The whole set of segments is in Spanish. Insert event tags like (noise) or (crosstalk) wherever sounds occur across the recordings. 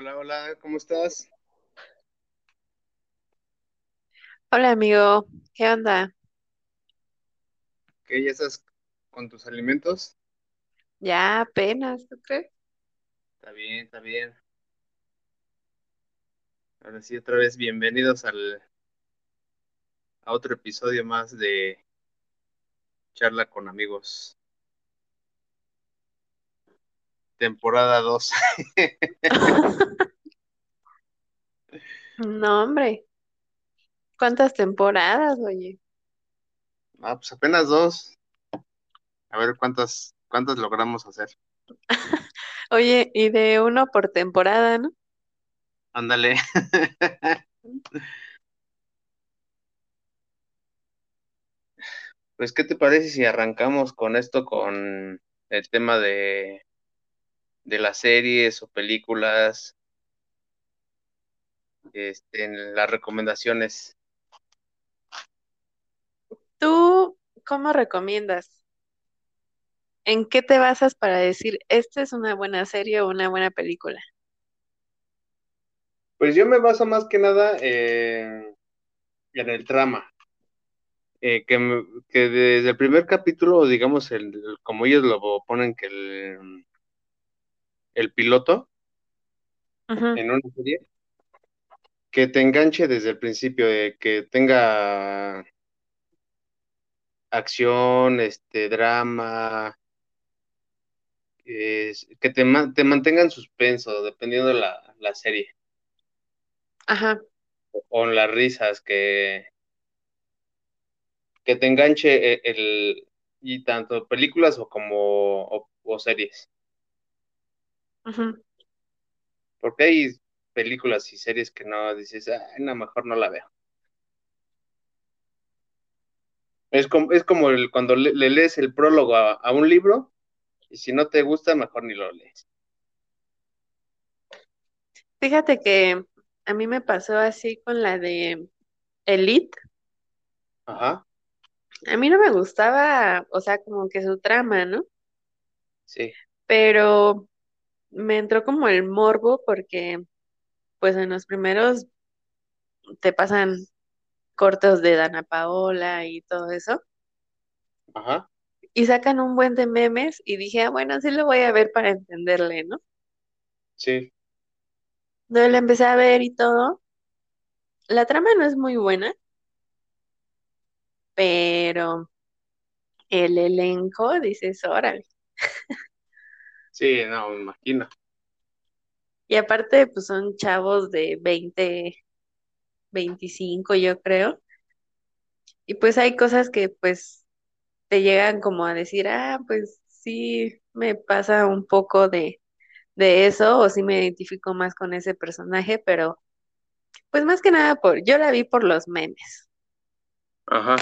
Hola, hola, ¿cómo estás? Hola amigo, ¿qué onda? ¿Qué ya estás con tus alimentos? Ya apenas, ¿tú crees? Está bien, está bien. Ahora sí, otra vez bienvenidos al, a otro episodio más de Charla con Amigos, temporada 2. (laughs) No, hombre, ¿cuántas temporadas, oye? Ah, pues apenas dos. A ver cuántas, cuántas logramos hacer. (laughs) Oye, y de uno por temporada, ¿no? Ándale. (laughs) Pues, ¿qué te parece si arrancamos con esto, con el tema de, de las series o películas, este, en las recomendaciones? ¿Tú cómo recomiendas? ¿En qué te basas para decir esta es una buena serie o una buena película? Pues yo me baso más que nada en, en el trama. Eh, que, me- que desde el primer capítulo, digamos, el, el- como ellos lo ponen, que el, el piloto en una serie, que te enganche desde el principio, eh, que tenga acción, este, drama, que te, te mantenga en suspenso, dependiendo de la, la serie, Ajá, o en las risas, que, que te enganche eh, el, y tanto películas o como o o series. Porque hay películas y series que no dices, ay, no, mejor no la veo. Es como, es como el, cuando le, le lees el prólogo a, a un libro y si no te gusta, mejor ni lo lees. Fíjate que a mí me pasó así con la de Elite. Ajá, A mí no me gustaba, o sea, como que su trama, ¿no? sí, Pero me entró como el morbo porque pues en los primeros te pasan cortos de Dana Paola y todo eso, ajá, y sacan un buen de memes y dije, ah, bueno, sí lo voy a ver para entenderle, ¿no? sí, Entonces la empecé a ver y todo. La trama no es muy buena, pero el elenco, dices, órale. Sí, no, me imagino. Y aparte, pues son chavos de 20 25 yo creo. Y pues hay cosas que pues te llegan como a decir, ah, pues sí, me pasa un poco de de eso o si me identifico más con ese personaje, pero pues más que nada por, yo la vi por los memes. Ajá.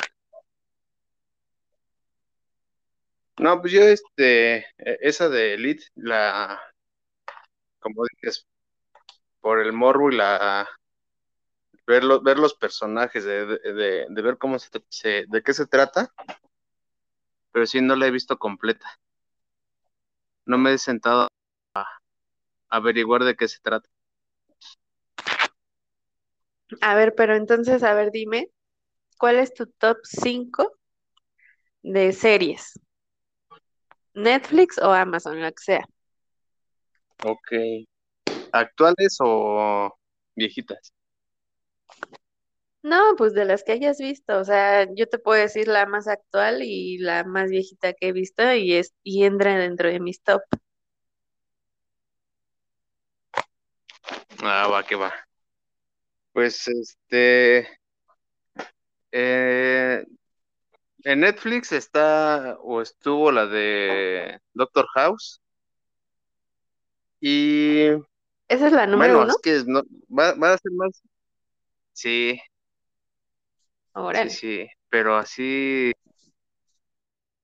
No, pues yo, este, e- esa de Elite, la, como dices, por el morbo y la, ver, lo- ver los personajes, de, de, de- ver cómo se, se- de qué se trata, pero sí no la he visto completa. No me he sentado a averiguar de qué se trata. A ver, pero entonces, a ver, dime, ¿cuál es tu top 5 de series? ¿Netflix o Amazon, lo que sea? Ok. ¿Actuales o viejitas? No, pues de las que hayas visto, o sea, yo te puedo decir la más actual y la más viejita que he visto y es y entra dentro de mis top. Ah, va, que va. Pues este, eh, en Netflix está o estuvo la de Doctor House y Esa es la número bueno, uno. es que no, va, va a ser más, sí, sí, Órale. sí, pero así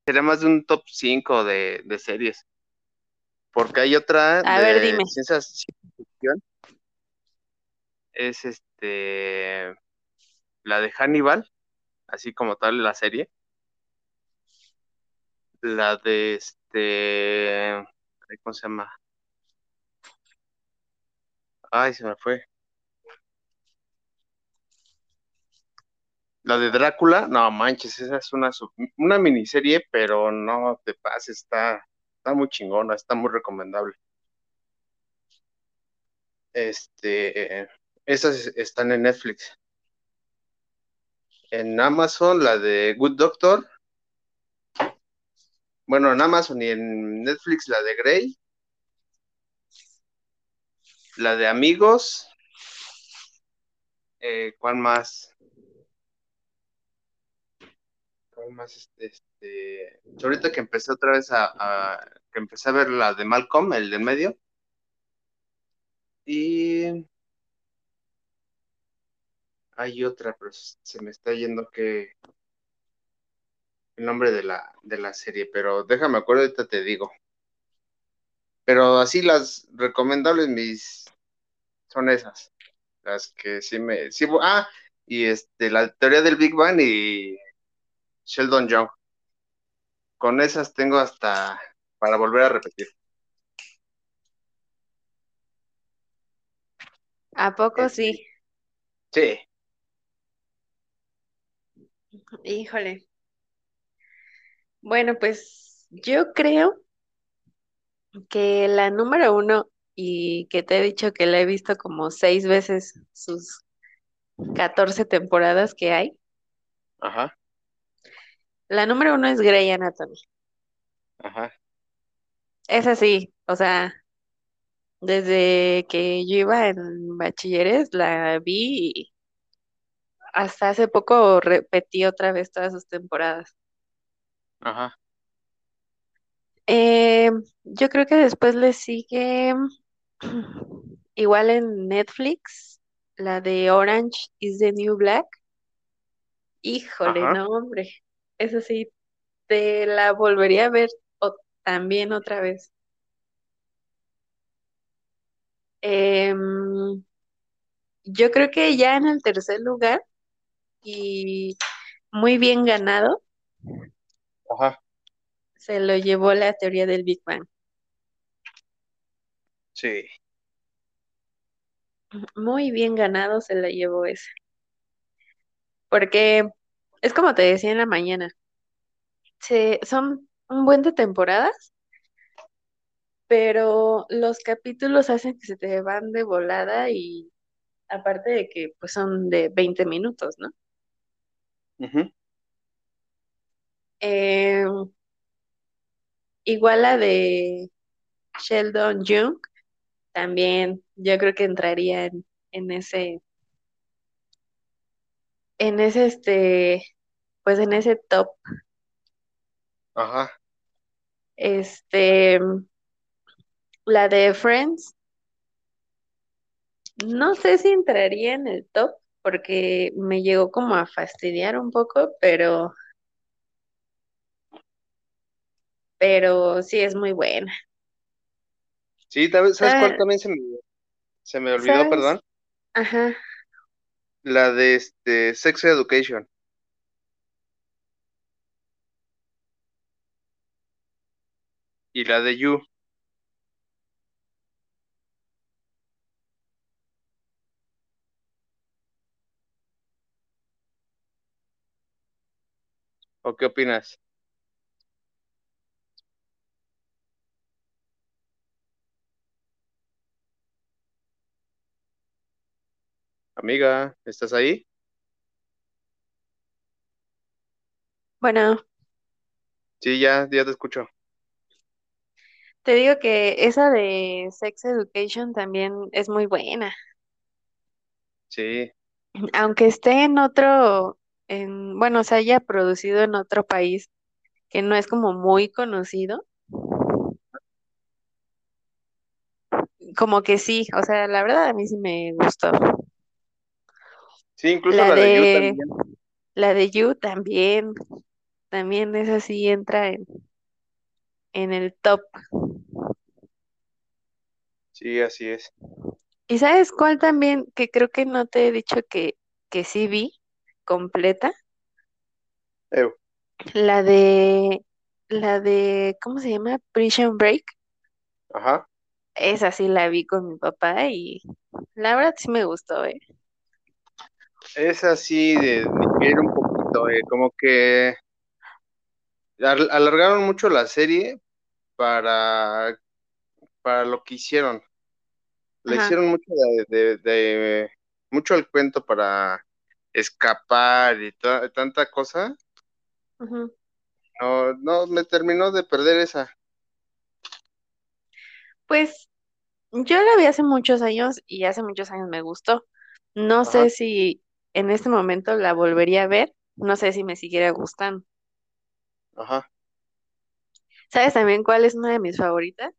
sería más de un top 5 de, de series, porque hay otra A ver, de dime. ciencia ciencia ficción, es este, la de Hannibal, así como tal la serie, la de este, ¿cómo se llama? Ay, se me fue. La de Drácula, no manches, esa es una, una miniserie, pero no te pases, está, está muy chingona, está muy recomendable. Este, esas están en Netflix. En Amazon, la de Good Doctor. Bueno, en Amazon y en Netflix, la de Grey. La de Amigos. Eh, ¿Cuál más? más este, este, ahorita que empecé otra vez a, que empecé a ver la de Malcolm, el de medio. Y hay otra, pero se me está yendo que el nombre de la, de la serie, pero déjame acuerdo, ahorita te digo. Pero así las recomendables mis son esas. Las que sí me. Sí, ah, y este, la teoría del Big Bang y Sheldon Young. Con esas tengo hasta para volver a repetir. ¿A poco sí? Sí. Híjole. Bueno, pues yo creo que la número uno, y que te he dicho que la he visto como seis veces sus 14 temporadas que hay. Ajá. La número uno es Grey Anatomy. Ajá. Es así, o sea, desde que yo iba en bachilleres la vi y hasta hace poco repetí otra vez todas sus temporadas. Ajá. Eh, yo creo que después le sigue (clears throat) igual en Netflix, la de Orange is the New Black. Híjole, no, hombre. Eso sí, te la volvería a ver también otra vez. Em, yo creo que ya en el tercer lugar y muy bien ganado, se lo llevó la teoría del Big Bang. Sí. Muy bien ganado se la llevó ese. Porque es como te decía en la mañana, se, son un buen de temporadas, pero los capítulos hacen que se te van de volada y aparte de que pues son de 20 minutos, ¿no? Eh, igual la de Sheldon Jung, también yo creo que entraría en, en ese, en ese, este, pues en ese top. Ajá. Este, la de Friends, no sé si entraría en el top porque me llegó como a fastidiar un poco, pero pero sí es muy buena. Sí, ¿sabes cuál también se me, se me olvidó, perdón? Ajá. La de este Sex Education. Y la de You. ¿O qué opinas? Amiga, ¿estás ahí? Bueno, Sí, ya, ya te escucho. te digo que esa de Sex Education también es muy buena. Sí, Aunque esté en otro, en, bueno, se haya producido en otro país que no es como muy conocido, como que sí, o sea, la verdad a mí sí me gustó. Sí, incluso la, de, You también. La de You también, también esa sí entra en, en el top. Sí, así es. ¿Y sabes cuál también? Que creo que no te he dicho que, que sí vi completa. La de, la de, ¿cómo se llama? Prison Break. Ajá. Esa sí la vi con mi papá y La verdad sí me gustó, ¿eh? Es así de digerir un poquito, eh, como que al- alargaron mucho la serie para, para lo que hicieron. Le Ajá. hicieron mucho de, de- de- mucho el cuento para escapar y ta- tanta cosa. No, no, me terminó de perder esa. Pues yo la vi hace muchos años y hace muchos años me gustó. No Ajá, sé si en este momento la volvería a ver, no sé si me siguiera gustando. ajá. ¿Sabes también cuál es una de mis favoritas?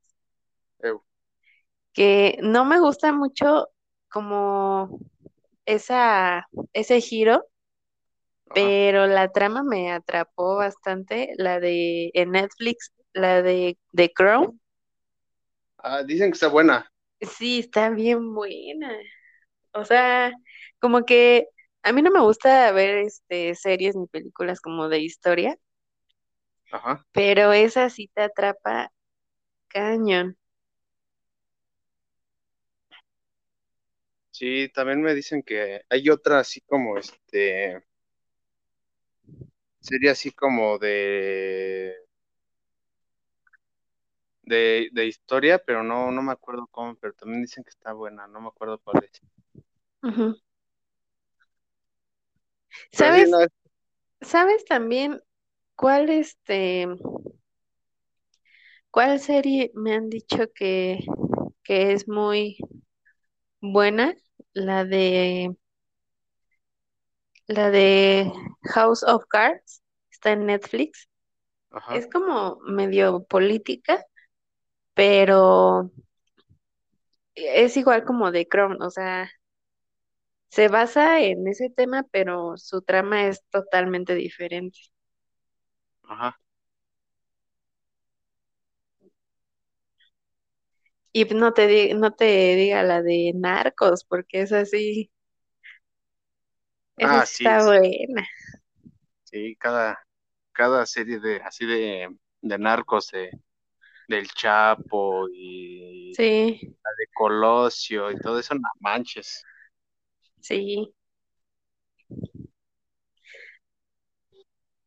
Que no me gusta mucho como esa, ese giro, ajá. pero la trama me atrapó bastante, la de en Netflix, la de The Crown. Ah, dicen que está buena. Sí, está bien buena. O sea, como que a mí no me gusta ver este series ni películas como de historia, Ajá. pero esa sí te atrapa cañón. Sí, también me dicen que hay otra así como este, serie así como de, de, de historia, pero no, no me acuerdo cómo, pero también dicen que está buena, no me acuerdo cuál es. Pero no, ¿Sabes? ¿Sabes también cuál este, cuál serie me han dicho que, que es muy buena? La de la de House of Cards, está en Netflix. ajá, Es como medio política, pero es igual como de Crown, o sea, se basa en ese tema, pero su trama es totalmente diferente. ajá. Y no te di- no te diga la de Narcos, porque esa sí, esa Ah, sí sí, está buena. sí, cada, cada serie de, así de, de narcos, de, del Chapo y Sí, la de Colosio y todo eso, no manches. Sí.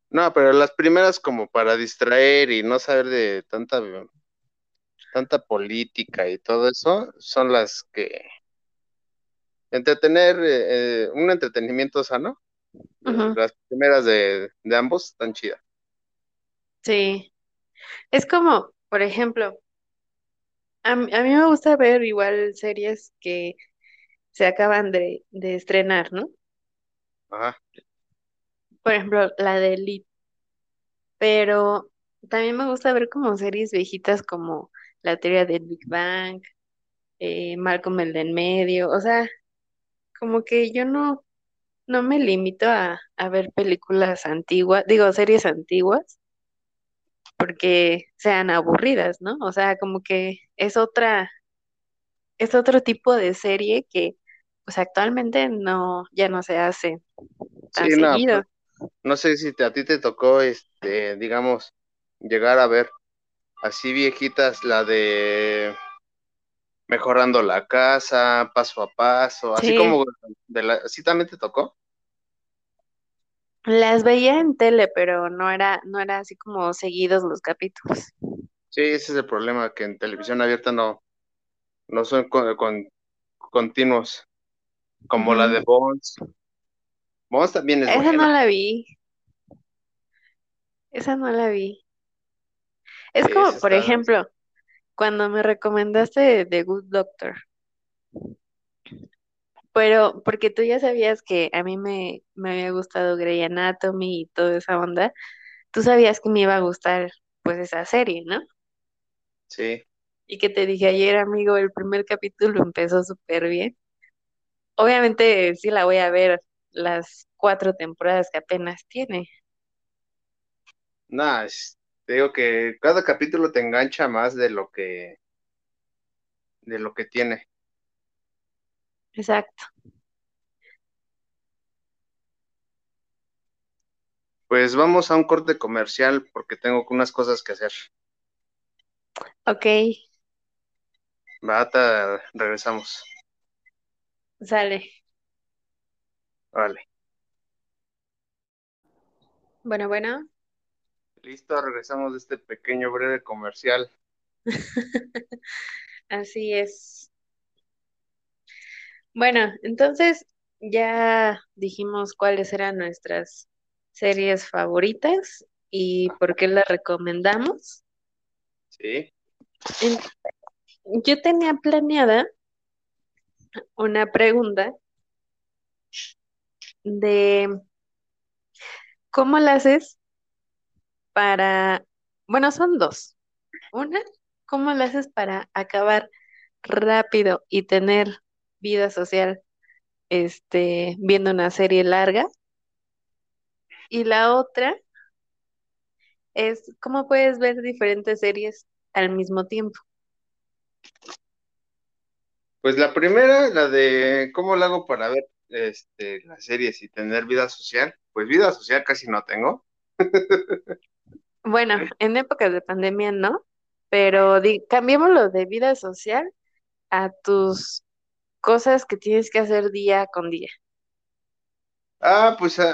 No, pero las primeras como para distraer y no saber de tanta, tanta política y todo eso, son las que entretener, eh, eh, un entretenimiento sano. las primeras de, de ambos están chidas. sí. Es como, por ejemplo, a, a mí me gusta ver igual series que se acaban de, de estrenar, ¿no? Ajá, Por ejemplo, la de Elite, pero también me gusta ver como series viejitas como la teoría del Big Bang, eh, Malcolm el de en medio, o sea, como que yo no, no me limito a, a ver películas antiguas, digo, series antiguas, porque sean aburridas, ¿no? O sea, como que es otra, es otro tipo de serie que pues actualmente no, ya no se hace tan sí, no, seguido. pues, no sé si te- a ti te tocó, este, digamos, llegar a ver así viejitas, la de mejorando la casa, paso a paso, así Sí, como de la, ¿sí también te tocó? las veía en tele, pero no era, no era así como seguidos los capítulos. Sí, ese es el problema, que en televisión abierta no, no son con, con- continuos, como la de. Bones. Bones también es Esa no la vi, esa no la vi. Es Sí, como, por ejemplo, cuando me recomendaste The Good Doctor, pero porque tú ya sabías que a mí me, me había gustado Grey Anatomy y toda esa onda, tú sabías que me iba a gustar pues esa serie, ¿no? sí. Y que te dije ayer, amigo, el primer capítulo (laughs) empezó súper bien. Obviamente sí la voy a ver las cuatro temporadas que apenas tiene. Es- te digo que cada capítulo te engancha más de lo que, de lo que tiene. Exacto. Pues vamos a un corte comercial porque tengo unas cosas que hacer. Ok, Bata, regresamos. Sale. Vale. Bueno, bueno. Listo, regresamos de este pequeño breve comercial. (laughs) Así es. Bueno, entonces ya dijimos cuáles eran nuestras series favoritas y por qué las recomendamos. Sí. Yo tenía planeada una pregunta de cómo la haces para, bueno, son dos. Una, ¿cómo la haces para acabar rápido y tener vida social, este, viendo una serie larga? Y la otra es cómo puedes ver diferentes series al mismo tiempo. Pues la primera, la de cómo lo hago para ver este, las series y tener vida social. Pues vida social casi no tengo. Bueno, en épocas de pandemia no, pero cambiémoslo de vida social a tus cosas que tienes que hacer día con día. Ah, pues eh,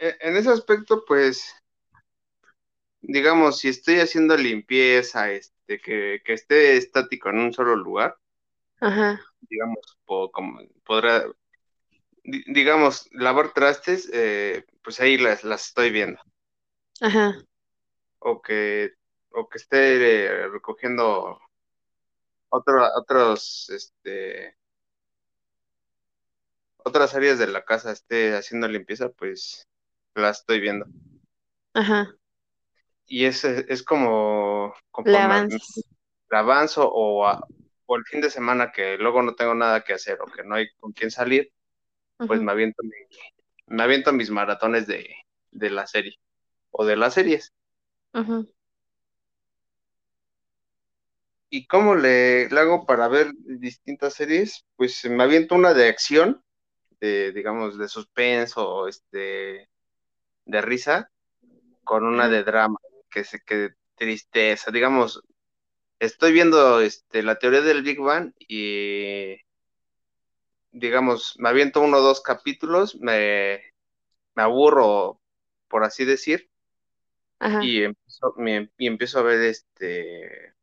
eh, en ese aspecto, pues, digamos, si estoy haciendo limpieza, este, que, que esté estático en un solo lugar, Ajá, digamos, po- como podrá, di- digamos, lavar trastes, eh, pues ahí las, las estoy viendo. ajá, O que, o que esté eh, recogiendo otro, otros, este, otras áreas de la casa, esté haciendo limpieza, pues las estoy viendo. ajá. Y es, es como avanzas. avanzo o, a- o el fin de semana que luego no tengo nada que hacer o que no hay con quién salir, pues me aviento, mi- me aviento mis maratones de, de la serie o de las series. ¿Y cómo le, le hago para ver distintas series? Pues me aviento una de acción, de, digamos, de suspenso, este, de risa, con una de drama, que se que tristeza, digamos, estoy viendo este, la teoría del Big Bang y digamos, me aviento uno o dos capítulos, me, me aburro, por así decir, ajá, y empiezo, me- y empiezo a ver este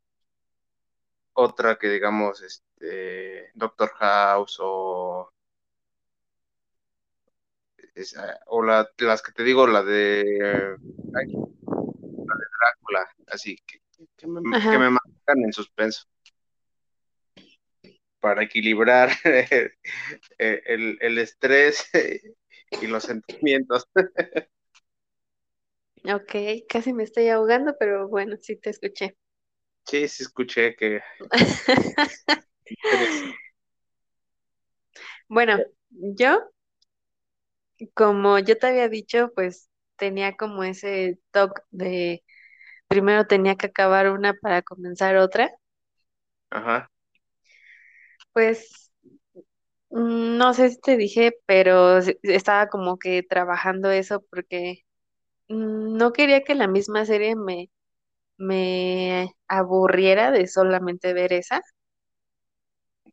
otra que digamos, este Doctor House o, es- o la- las que te digo, la de ay, Drácula, así que, que me, que ajá. me mantengan en suspenso para equilibrar (laughs) el, el estrés y los sentimientos. Ok, casi me estoy ahogando, pero bueno, sí te escuché. Sí, sí escuché que (laughs) Bueno, yo, como yo te había dicho, pues tenía como ese toque de primero tenía que acabar una para comenzar otra. Ajá, Pues mm, no sé si te dije, pero estaba como que trabajando eso porque mm, no quería que la misma serie me, me aburriera de solamente ver esa.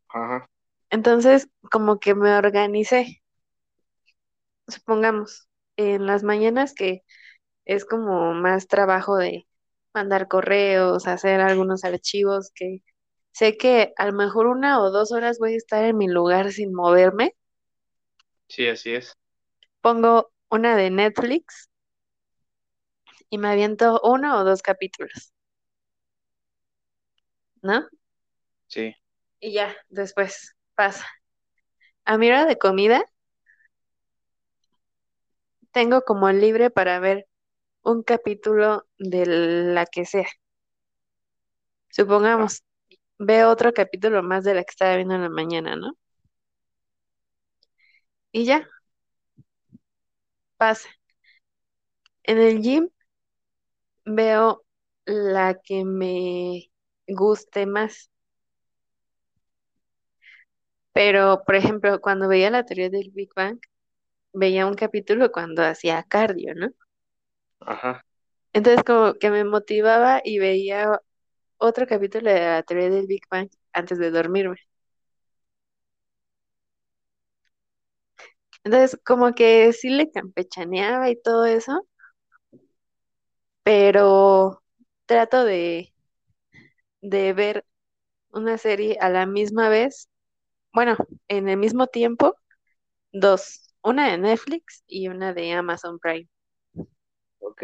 ajá, Entonces, como que me organicé, supongamos, en las mañanas que es como más trabajo de mandar correos, hacer algunos archivos que sé que a lo mejor una o dos horas voy a estar en mi lugar sin moverme. sí, así es. Pongo una de Netflix y me aviento uno o dos capítulos, ¿no? Sí, Y ya, después pasa. A mi hora de comida tengo como libre para ver un capítulo de la que sea. Supongamos, veo otro capítulo más de la que estaba viendo en la mañana, ¿no? Y ya, pasa. En el gym veo la que me guste más. Pero, por ejemplo, cuando veía la teoría del Big Bang, veía un capítulo cuando hacía cardio, ¿no? Ajá. Entonces, como que me motivaba y veía otro capítulo de la teoría del Big Bang antes de dormirme. Entonces, como que sí le campechaneaba y todo eso, pero trato de, de ver una serie a la misma vez, bueno, en el mismo tiempo, dos, una de Netflix y una de Amazon Prime. Ok.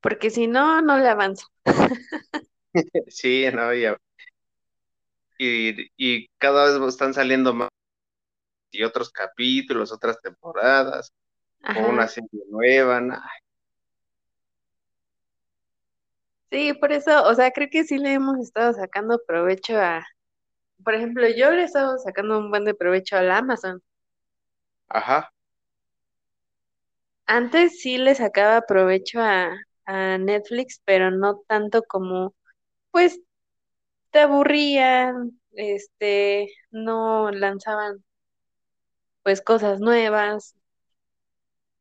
Porque si no, no le avanzo. (laughs) Sí, no, ya. Y, y cada vez están saliendo más y otros capítulos, otras temporadas, o una serie nueva. Sí, por eso, o sea, creo que sí le hemos estado sacando provecho a, por ejemplo, yo le he estado sacando un buen de provecho al Amazon. Ajá. Antes sí le sacaba provecho a, a Netflix, pero no tanto como, pues, te aburrían, este, no lanzaban, pues, cosas nuevas.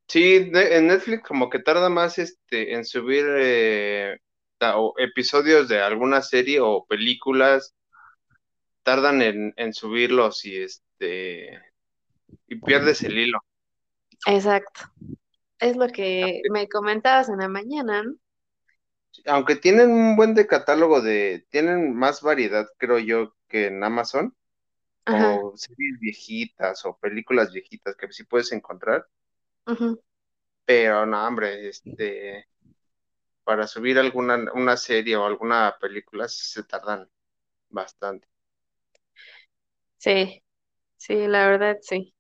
Sí, en Netflix como que tarda más este en subir eh, ta- o episodios de alguna serie o películas, tardan en, en subirlos y este y pierdes el hilo. Exacto. Es lo que me comentabas en la mañana, ¿no? Aunque tienen un buen de catálogo de, tienen más variedad, creo yo, que en Amazon, Ajá. como series viejitas o películas viejitas que sí puedes encontrar, pero no, hombre, este, para subir alguna una serie o alguna película sí se tardan bastante. Sí, sí, la verdad, sí.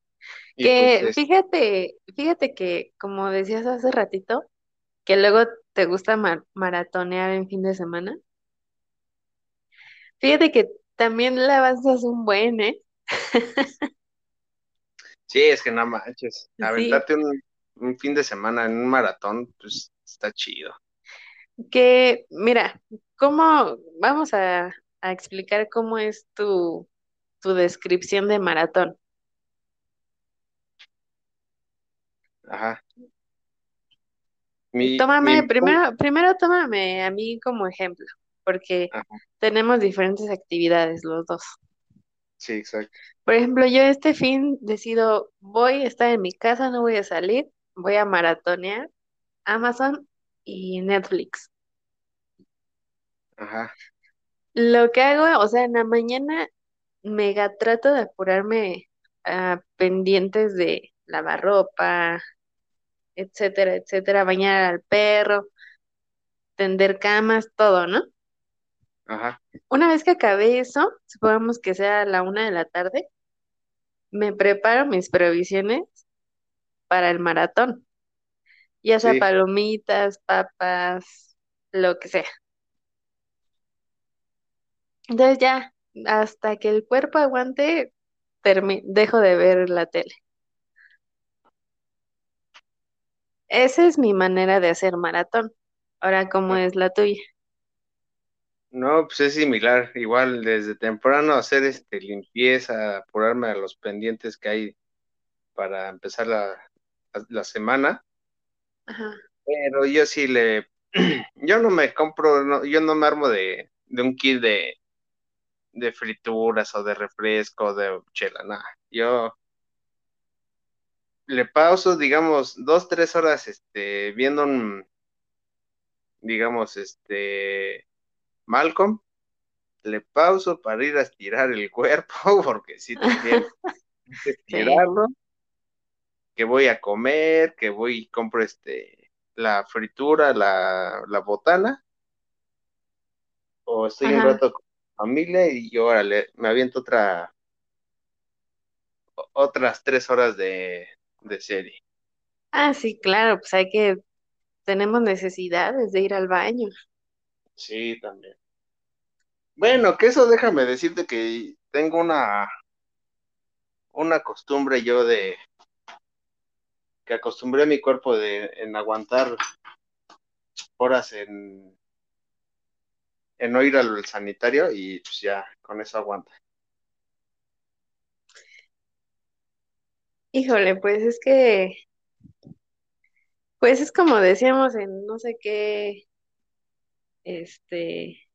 Pues Que fíjate, fíjate que, como decías hace ratito, que luego te gusta mar- maratonear en fin de semana. Fíjate que también le avanzas un buen, ¿eh? (laughs) sí, es que no manches, Sí, aventarte un, un fin de semana en un maratón, pues está chido. que mira, ¿cómo vamos a, a explicar cómo es tu, tu descripción de maratón? Ajá. Mi, mi, Tómame, primero, primero tómame a mí como ejemplo, porque ajá, tenemos diferentes actividades los dos. sí, exacto. Por ejemplo, yo este fin decido, voy a estar en mi casa, no voy a salir, voy a maratonear Amazon y Netflix. Ajá, Lo que hago, o sea, en la mañana mega trato de apurarme a pendientes de lavar ropa, etcétera, etcétera, bañar al perro, tender camas, todo, ¿no? ajá, Una vez que acabé eso, supongamos que sea la una de la tarde, me preparo mis provisiones para el maratón, ya sea sí, palomitas, papas, lo que sea. Entonces ya, hasta que el cuerpo aguante, dejo de ver la tele. Esa es mi manera de hacer maratón. Ahora, ¿cómo es la tuya? No, pues es similar, igual desde temprano hacer este limpieza, apurarme a los pendientes que hay para empezar la, la, la semana, Ajá, pero yo sí le, (clears throat) yo no me compro, no, yo no me armo de, de un kit de, de frituras o de refresco de chela, nada. Yo le pauso, digamos, dos, tres horas, este, viendo un, digamos, este, Malcolm, le pauso para ir a estirar el cuerpo, (laughs) porque sí también (laughs) sí, estirarlo que voy a comer, que voy y compro este, la fritura, la, la botana, o estoy un ajá. rato con mi familia y yo, órale, me aviento otra, otras tres horas de, de serie. Ah, sí, claro, pues hay que, tenemos necesidades de ir al baño. Sí, también. Bueno, que eso déjame decirte que tengo una, una costumbre yo de, que acostumbré a mi cuerpo de, en aguantar horas en, en no ir al sanitario y pues ya, con eso aguanta. Híjole, pues es que, pues es como decíamos en no sé qué, este,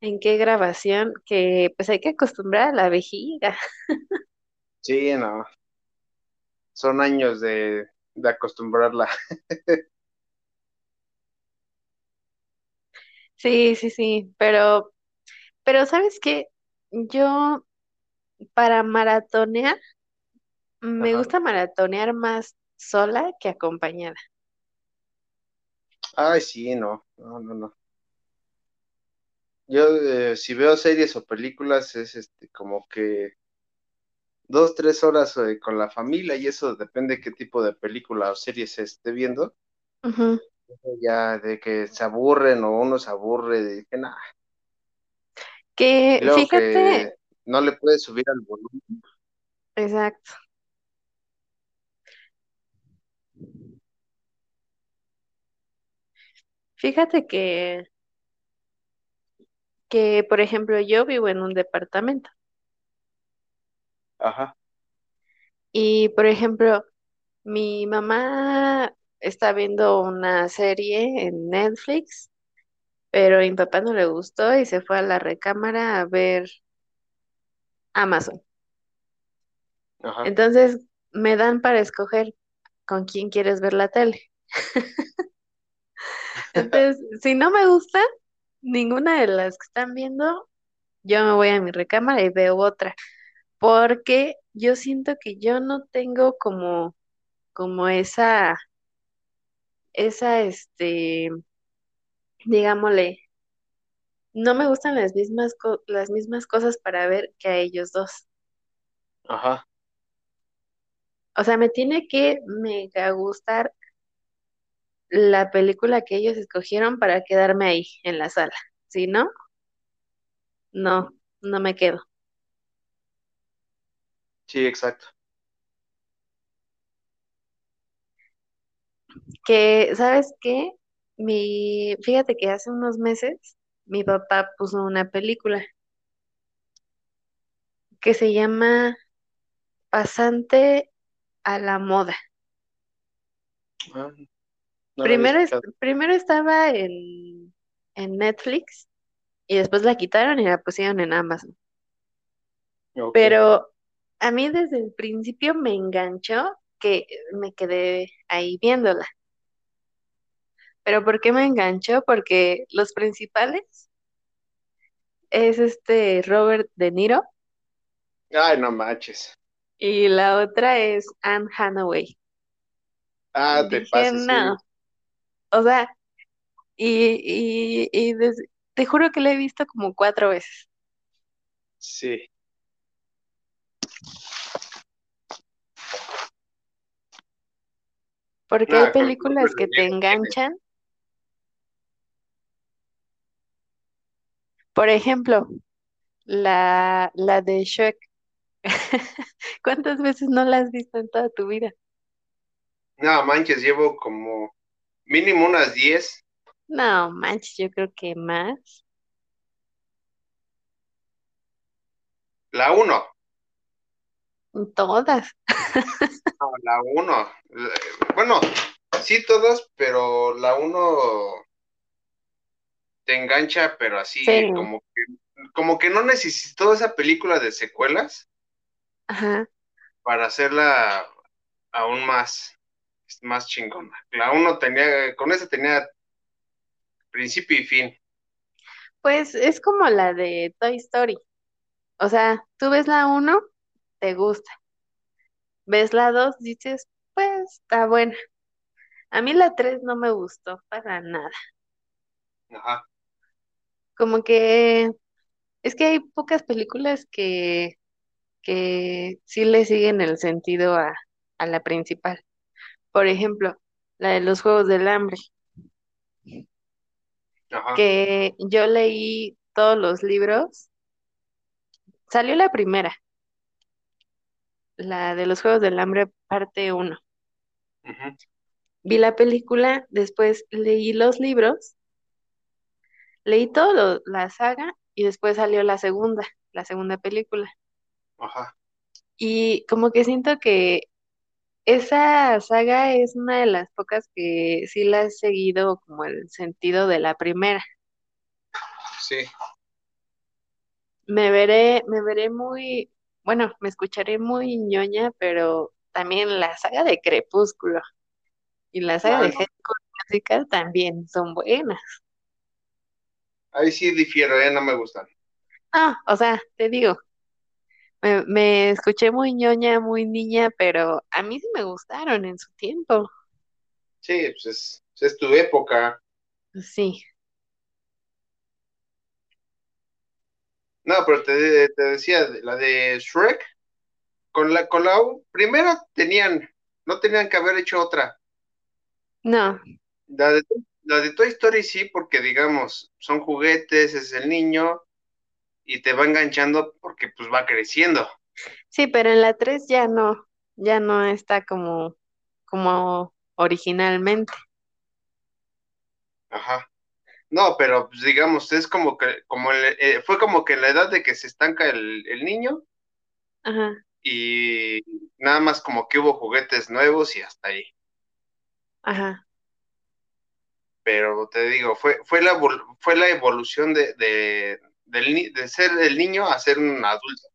en qué grabación que pues hay que acostumbrar a la vejiga. Sí, no, son años de, de acostumbrarla. (laughs) Sí, sí, sí, pero, pero ¿sabes qué? Yo para maratonear, me Ajá. gusta maratonear más sola que acompañada. Ay, sí, no, no, no, no. Yo, eh, si veo series o películas, es este, como que dos, tres horas eh, con la familia y eso depende qué tipo de película o serie se esté viendo. Ya de que se aburren o uno se aburre de que nada. Que fíjate, que no le puedes subir al volumen. exacto, fíjate que, que, por ejemplo, yo vivo en un departamento Ajá, y, por ejemplo, mi mamá está viendo una serie en Netflix, pero a mi papá no le gustó y se fue a la recámara a ver Amazon. ajá. Entonces, me dan para escoger con quién quieres ver la tele. (laughs) Entonces, si no me gusta ninguna de las que están viendo, yo me voy a mi recámara y veo otra, porque yo siento que yo no tengo como, como esa, esa, este, digámosle, no me gustan las mismas, co- las mismas cosas para ver que a ellos dos. Ajá. O sea, me tiene que mega gustar la película que ellos escogieron para quedarme ahí en la sala. Si no, no, no me quedo. Sí, exacto. Que, ¿sabes qué? Mi, fíjate que hace unos meses mi papá puso una película que se llama Pasante a la moda. Ah, no Primero, es- primero estaba en, en Netflix y después la quitaron y la pusieron en Amazon. Pero a mí desde el principio me enganchó que me quedé ahí viéndola. ¿Pero por qué me enganchó? Porque los principales es este Robert De Niro Ay, no manches. y la otra es Anne Hathaway. Ah, te Dije, pases, sí. O sea, y, y, y te juro que la he visto como cuatro veces, Sí. porque hay Nada, con películas que te enganchan. Por ejemplo, la, la de Shrek. (laughs) ¿Cuántas veces no la has visto en toda tu vida? No manches, llevo como mínimo unas 10. No, manches, yo creo que más. La uno. Todas. No, la uno. Bueno, sí todas, pero la uno te engancha, pero Sí. así como que, como que no necesitó esa película de secuelas Ajá. para hacerla aún más, más chingona. La uno tenía, con esa tenía principio y fin. Pues es como la de Toy Story. O sea, tú ves la uno, te gusta. Ves la dos, dices, pues está buena. A mí la tres no me gustó para nada. Ajá, Como que es que hay pocas películas que, que sí le siguen el sentido a, a la principal. Por ejemplo, la de los Juegos del Hambre, ajá, que yo leí todos los libros. Salió la primera, la de los Juegos del Hambre, parte uno. ujú, Vi la película, después leí los libros, leí todo la saga y después salió la segunda, la segunda película. ajá. Y como que siento que esa saga es una de las pocas que sí la he seguido como el sentido de la primera. Sí, me veré, me veré muy, bueno, me escucharé muy ñoña, pero también la saga de Crepúsculo y la saga No, de School Musical también son buenas. ahí sí difiero, ¿eh? No me gustan. Ah, o sea, te digo, me, me escuché muy ñoña, muy niña, pero a mí sí me gustaron en su tiempo. Sí, pues es, es tu época. Sí, No, pero te, te decía, la de Shrek, con la, con la U, primero tenían, no tenían que haber hecho otra. no, La de, la de Toy Story sí, porque digamos, son juguetes, es el niño, y te va enganchando porque pues va creciendo. sí, pero en la 3 ya no, ya no está como, como originalmente. Ajá. No, pero pues, digamos, es como que, como el- eh, fue como que la edad de que se estanca el, el niño Ajá, y nada más como que hubo juguetes nuevos y hasta ahí. ajá, Pero te digo, fue, fue la, fue la evolución de, de, del de ser el niño a ser un adulto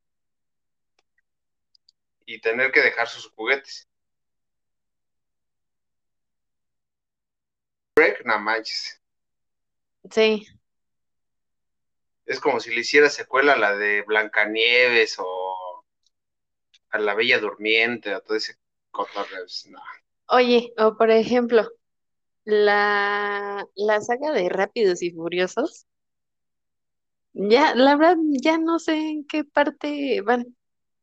y tener que dejar sus juguetes. Shrek, no manches. sí. Es como si le hiciera secuela a la de Blancanieves o a la Bella Durmiente o todo ese cotorreo. No. Oye, o por ejemplo, la, la saga de Rápidos y Furiosos, ya, la verdad, ya no sé en qué parte van.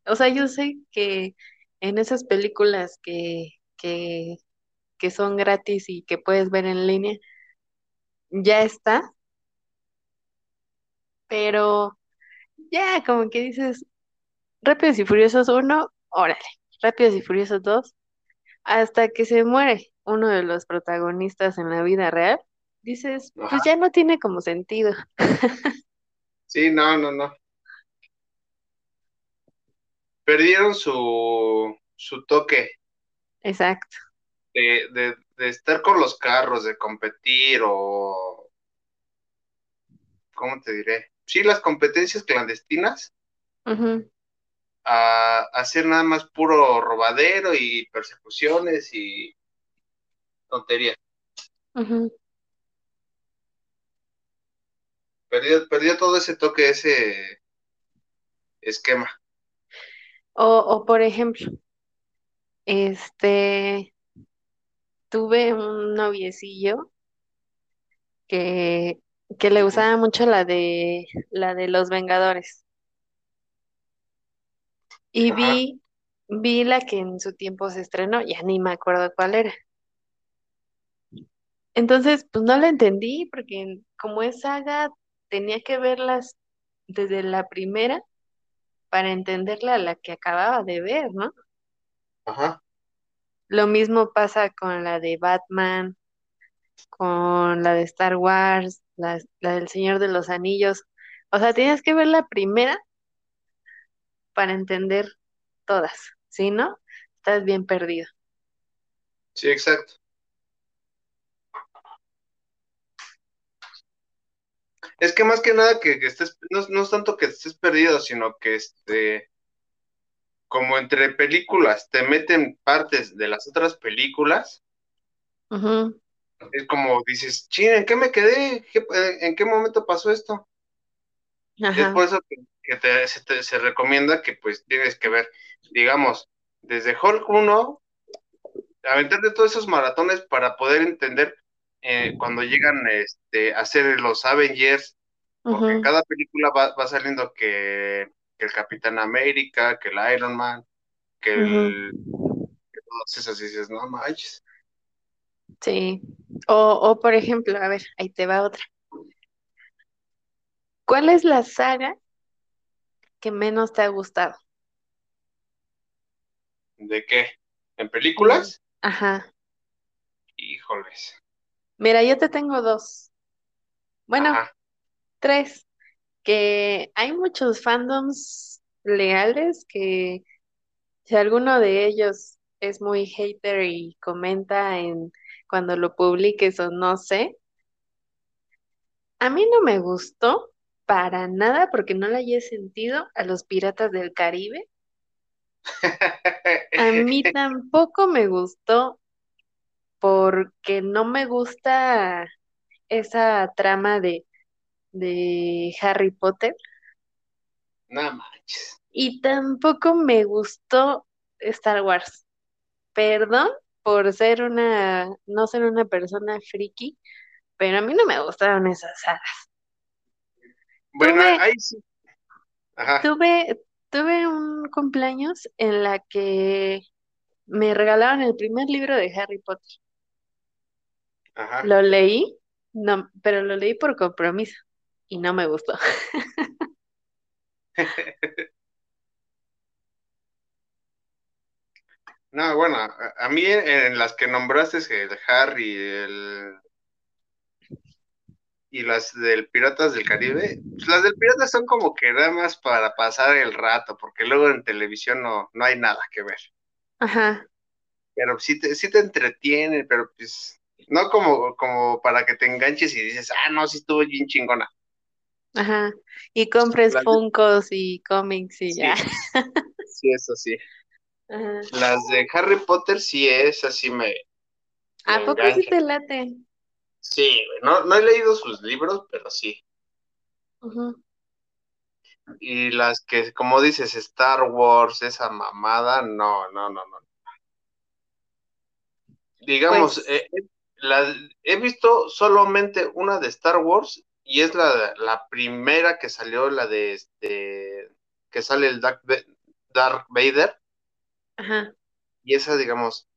O sea, yo sé que en esas películas que, que, que son gratis y que puedes ver en línea, ya está, pero ya como que dices, Rápidos y Furiosos uno, órale, Rápidos y Furiosos dos, hasta que se muere uno de los protagonistas en la vida real, dices, pues ya no tiene como sentido. (laughs) Sí, no, no, no. Perdieron su, su toque Exacto. de, de, de estar con los carros, de competir o, ¿cómo te diré? Sí, las competencias clandestinas Ujú, a, a hacer nada más puro robadero y persecuciones y tonterías. ujú. Perdió, perdió todo ese toque, ese esquema. O, o por ejemplo, este, tuve un noviecillo que, que le gustaba mucho la de la de los Vengadores. Y Ajá, vi, vi la que en su tiempo se estrenó, ya ni me acuerdo cuál era. Entonces, pues no la entendí, porque como es saga, tenía que verlas desde la primera para entenderla a la que acababa de ver, ¿no? ajá. Lo mismo pasa con la de Batman, con la de Star Wars, la, la del Señor de los Anillos. O sea, tienes que ver la primera para entender todas, ¿sí, no? Estás bien perdido. Sí, exacto. Es que más que nada que, que estés, no, no es tanto que estés perdido, sino que este, como entre películas te meten partes de las otras películas, es como dices, ching, ¿en qué me quedé? ¿Qué- ¿En qué momento pasó esto? Es Ajá, por eso que, que te, se, te- se recomienda que pues tienes que ver, digamos, desde Hulk uno aventarte todos esos maratones para poder entender eh, cuando llegan este, a ser los Avengers, porque en cada película va, va saliendo que, que el Capitán América, que el Iron Man, que ujú, el... que todos esos y dices, no manches, sí. O, o por ejemplo, a ver, ahí te va otra. ¿Cuál es la saga que menos te ha gustado? ¿de qué? ¿En En- películas? Ajá. Híjoles. Mira, yo te tengo dos. Bueno, Ajá, tres. Que hay muchos fandoms legales que si alguno de ellos es muy hater y comenta en cuando lo publiques o no sé, a mí no me gustó para nada porque no la haya sentido a los Piratas del Caribe. (laughs) A mí tampoco me gustó porque no me gusta esa trama de, de Harry Potter No manches. y tampoco me gustó Star Wars. Perdón por ser una, no ser una persona friki, pero a mí no me gustaron esas sagas. Bueno, Tuve- ahí sí. Ajá, Tuve, tuve un cumpleaños en la que me regalaron el primer libro de Harry Potter. Ajá. Lo leí, no, pero lo leí por compromiso y no me gustó. (laughs) No, bueno, a, a mí en, en las que nombraste el Harry, el y las del Piratas del Caribe, pues las del Piratas son como que nada más para pasar el rato, porque luego en televisión no, no hay nada que ver. Ajá, Pero sí te, sí te entretienen, pero pues no como, como para que te enganches y dices, ah, no, sí estuvo bien chingona. ajá. Y compres Las Funkos y cómics y Sí. ya. Sí, eso sí. (laughs) Ajá. Las de Harry Potter sí es, así me, me ¿A poco sí te late? Sí, no, no he leído sus libros, pero sí. Ujú. Y las que, como dices, Star Wars, esa mamada, no, no, no, no. Digamos, Pues- eh, he visto solamente una de Star Wars y es la, la primera que salió, la de este, que sale el Darth, Va- Darth Vader. Ajá, Y esa, digamos,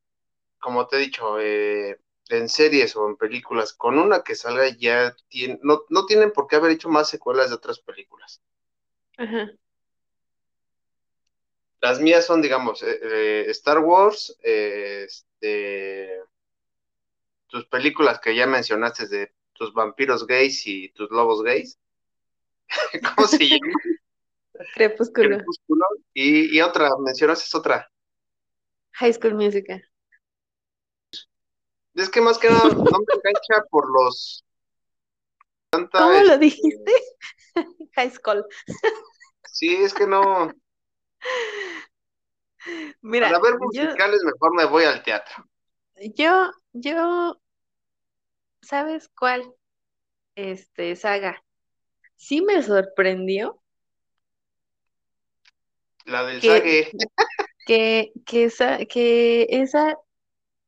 como te he dicho, eh, en series o en películas, con una que salga ya tien- no, no tienen por qué haber hecho más secuelas de otras películas. ajá, Las mías son, digamos, eh, eh, Star Wars, este, tus películas que ya mencionaste de tus vampiros gays y tus lobos gays. (laughs) ¿Cómo se llama? (laughs) Crepúsculo, Crepúsculo. Y, y otra, mencionaste otra. High School Musical. Es que más que nada no me engancha por los... Tanta, ¿Cómo lo este, dijiste? (laughs) High School. Sí, es que no... Mira, Para ver yo, musicales mejor me voy al teatro. yo, yo, ¿sabes cuál? Este, saga. Sí me sorprendió La del Que- (laughs) que, que esa, que esa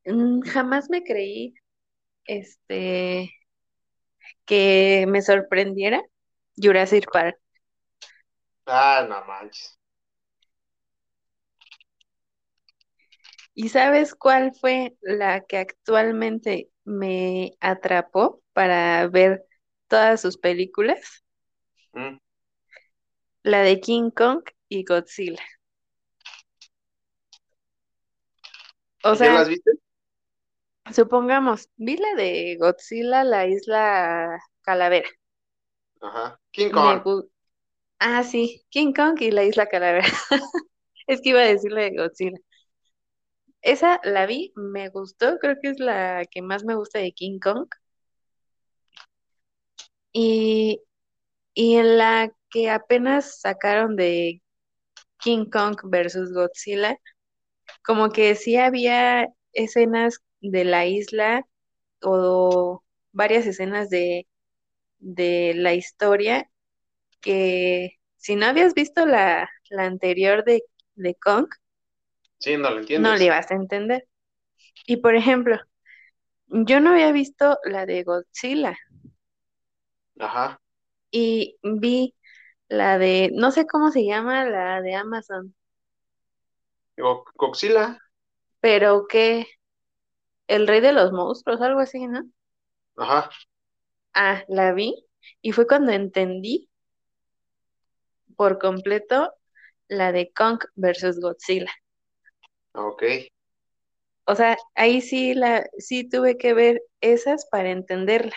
mm, jamás me creí este que me sorprendiera Jurassic Park. Ah, no manches. ¿Y sabes cuál fue la que actualmente me atrapó para ver todas sus películas? Mm. La de King Kong y Godzilla. O ¿Ya sea, las viste? supongamos, vi la de Godzilla, la isla Calavera. Ajá. King Kong. Ah, sí, King Kong y la isla Calavera. (laughs) Es que iba a decirle de Godzilla. Esa la vi, me gustó, creo que es la que más me gusta de King Kong. Y, y en la que apenas sacaron de King Kong versus Godzilla, como que sí había escenas de la isla o varias escenas de, de la historia que si no habías visto la, la anterior de, de Kong, Sí, no lo no entiendes. le ibas a entender. Y por ejemplo, yo no había visto la de Godzilla Ajá. y vi la de, no sé cómo se llama, la de Amazon, Go- Godzilla. pero que el rey de los monstruos, algo así, ¿no? Ajá. Ah, la vi y fue cuando entendí por completo la de Kong versus Godzilla. Ok. O sea, ahí sí la, sí tuve que ver esas para entenderla.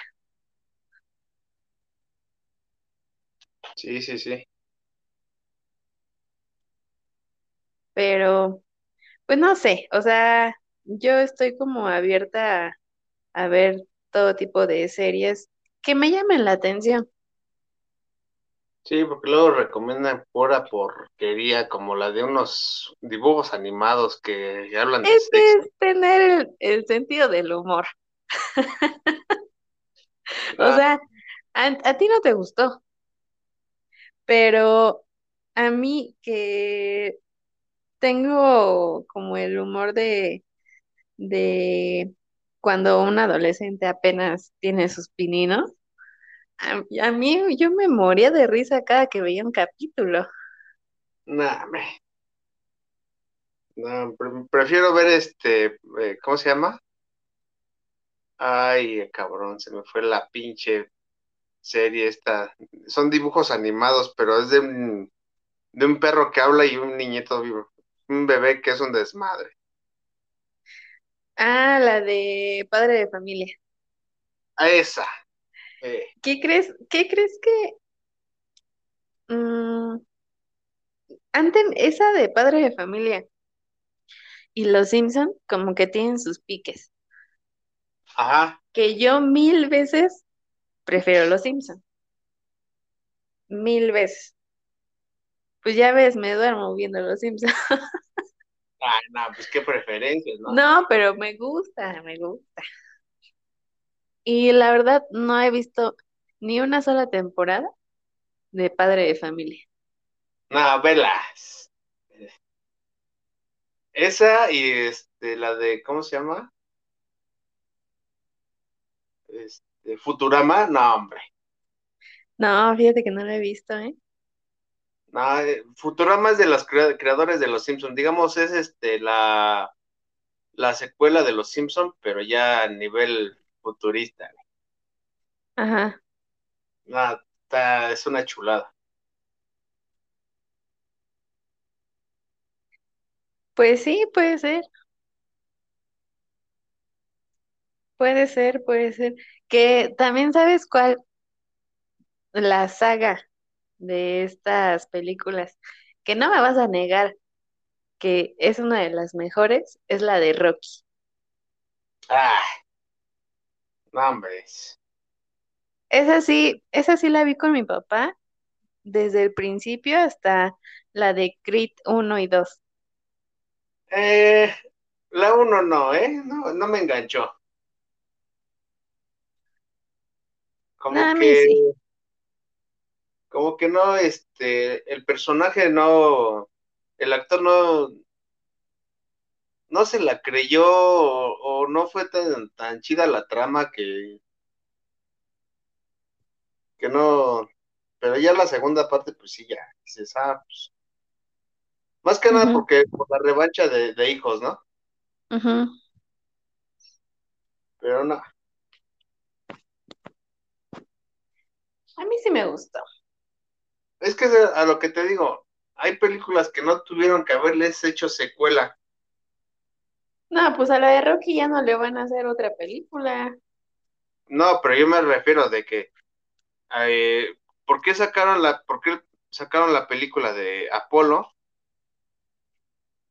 Sí, sí, sí. Pero, pues no sé, o sea, yo estoy como abierta a, a ver todo tipo de series que me llamen la atención. Sí, porque luego recomiendan pura porquería, como la de unos dibujos animados que hablan de Este sexo. es tener el, el sentido del humor. (laughs) O Ah, sea, a, a ti no te gustó, pero a mí que tengo como el humor de, de cuando un adolescente apenas tiene sus pininos, a, a mí yo me moría de risa cada que veía un capítulo. nah, me- no, pre- prefiero ver este, eh, ¿cómo se llama? Ay, cabrón, se me fue la pinche serie esta. Son dibujos animados, pero es de un, de un perro que habla y un niñito vivo, un bebé que es un desmadre. Ah, la de padre de familia. A esa. Eh, ¿Qué crees? ¿Qué crees que mm, antes esa de padre de familia y los Simpson como que tienen sus piques? ajá. Que yo mil veces prefiero los Simpson, mil veces. Pues ya ves, me duermo viendo los Simpson. Ay, (laughs) no, pues qué preferencias, ¿no? No, pero me gusta, me gusta. Y la verdad no he visto ni una sola temporada de padre de familia. No, velas. Esa y este, la de, ¿cómo se llama? Este, Futurama, no, hombre. No, fíjate que no lo he visto, ¿eh? No, eh, Futurama es de los crea- creadores de los Simpsons. Digamos, es este la, la secuela de los Simpsons, pero ya a nivel futurista. Ajá. No, está- es una chulada. Pues sí, puede ser, puede ser, puede ser. Que también sabes cuál, la saga de estas películas, que no me vas a negar que es una de las mejores, es la de Rocky. Ah, no, hombre. Esa sí, esa sí la vi con mi papá desde el principio hasta la de Creed uno y 2. Eh, la uno no, ¿eh? No, no me enganchó. No, Como mí que, sí. como que no, este, el personaje no, el actor no, no se la creyó o, o no fue tan, tan chida la trama que, que no, pero ya la segunda parte, pues sí, ya, dices, ah, pues, más que nada porque por la revancha de, de hijos, ¿no? Pero no, A mí sí me gustó. es que a lo que te digo, hay películas que no tuvieron que haberles hecho secuela. No, pues a la de Rocky ya no le van a hacer otra película. No, pero yo me refiero de que, eh, ¿por qué sacaron la, por qué sacaron la película de Apolo?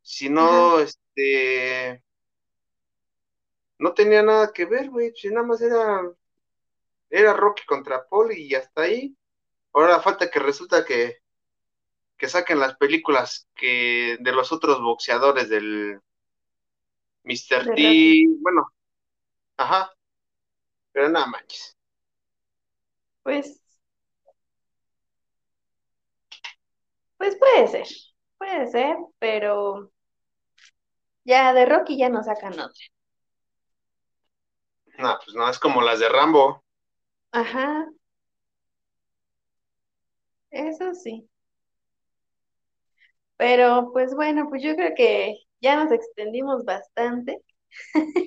Si Ajá. no, este, no tenía nada que ver, güey, si nada más era, era Rocky contra Apolo y hasta ahí. Ahora falta que resulta que, que saquen las películas que de los otros boxeadores del Mr. T, bueno, ajá, pero nada manches. Pues, pues puede ser, puede ser, pero ya de Rocky ya no sacan otra. No, pues no, es como las de Rambo. Ajá, eso sí. Pero pues bueno, pues yo creo que ya nos extendimos bastante.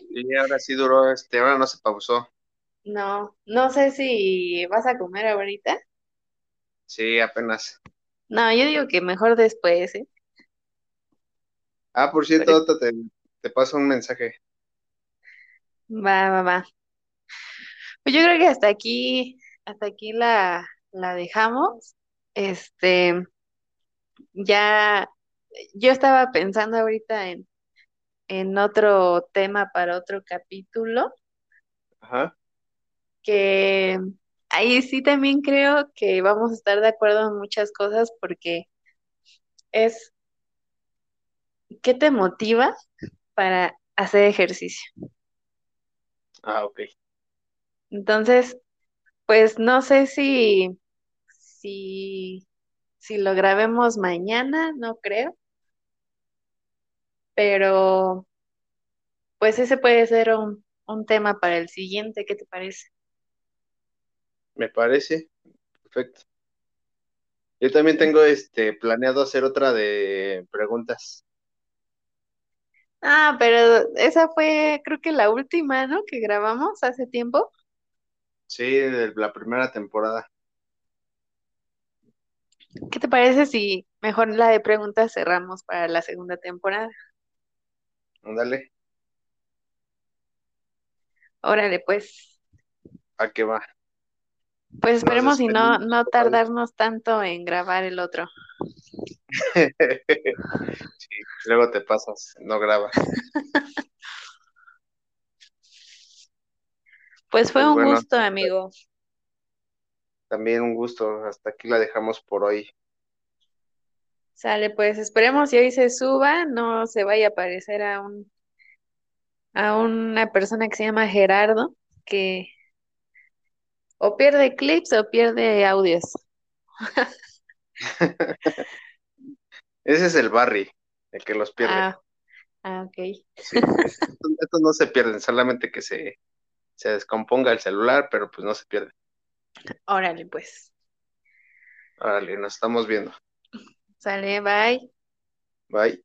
Y ahora sí duró, este, ahora no se pausó. No, no sé si vas a comer ahorita. Sí, apenas. No, yo digo que mejor después, ¿eh? Ah, por cierto, te, te paso un mensaje. va, va, va. Pues yo creo que hasta aquí, hasta aquí la, la dejamos. Este, ya, yo estaba pensando ahorita en, en otro tema para otro capítulo, Ajá. que ahí sí también creo que vamos a estar de acuerdo en muchas cosas porque es ¿qué te motiva para hacer ejercicio? Ah, ok. Entonces, pues no sé si, si, si lo grabemos mañana, no creo, pero pues ese puede ser un, un tema para el siguiente, ¿qué te parece? Me parece. Perfecto. Yo también tengo este planeado hacer otra de preguntas. Ah, pero esa fue creo que la última, ¿no? Que grabamos hace tiempo. Sí, de la primera temporada. ¿Qué te parece si mejor la de preguntas cerramos para la segunda temporada? Ándale, Órale, pues, a qué va. pues esperemos y no, no tardarnos tanto en grabar el otro. (laughs) Sí, luego te pasas, no grabas. (laughs) Pues fue Pues un bueno, gusto, amigo. también un gusto. Hasta aquí la dejamos por hoy. Sale, pues esperemos y hoy se suba, no se vaya a parecer a un a una persona que se llama Gerardo, que o pierde clips o pierde audios. (laughs) Ese es el Barry, el que los pierde. Ah, ah, ok. Sí, estos, estos no se pierden, solamente que se, se descomponga el celular, pero pues no se pierde. Órale, pues. Órale, nos estamos viendo. Sale, bye. Bye.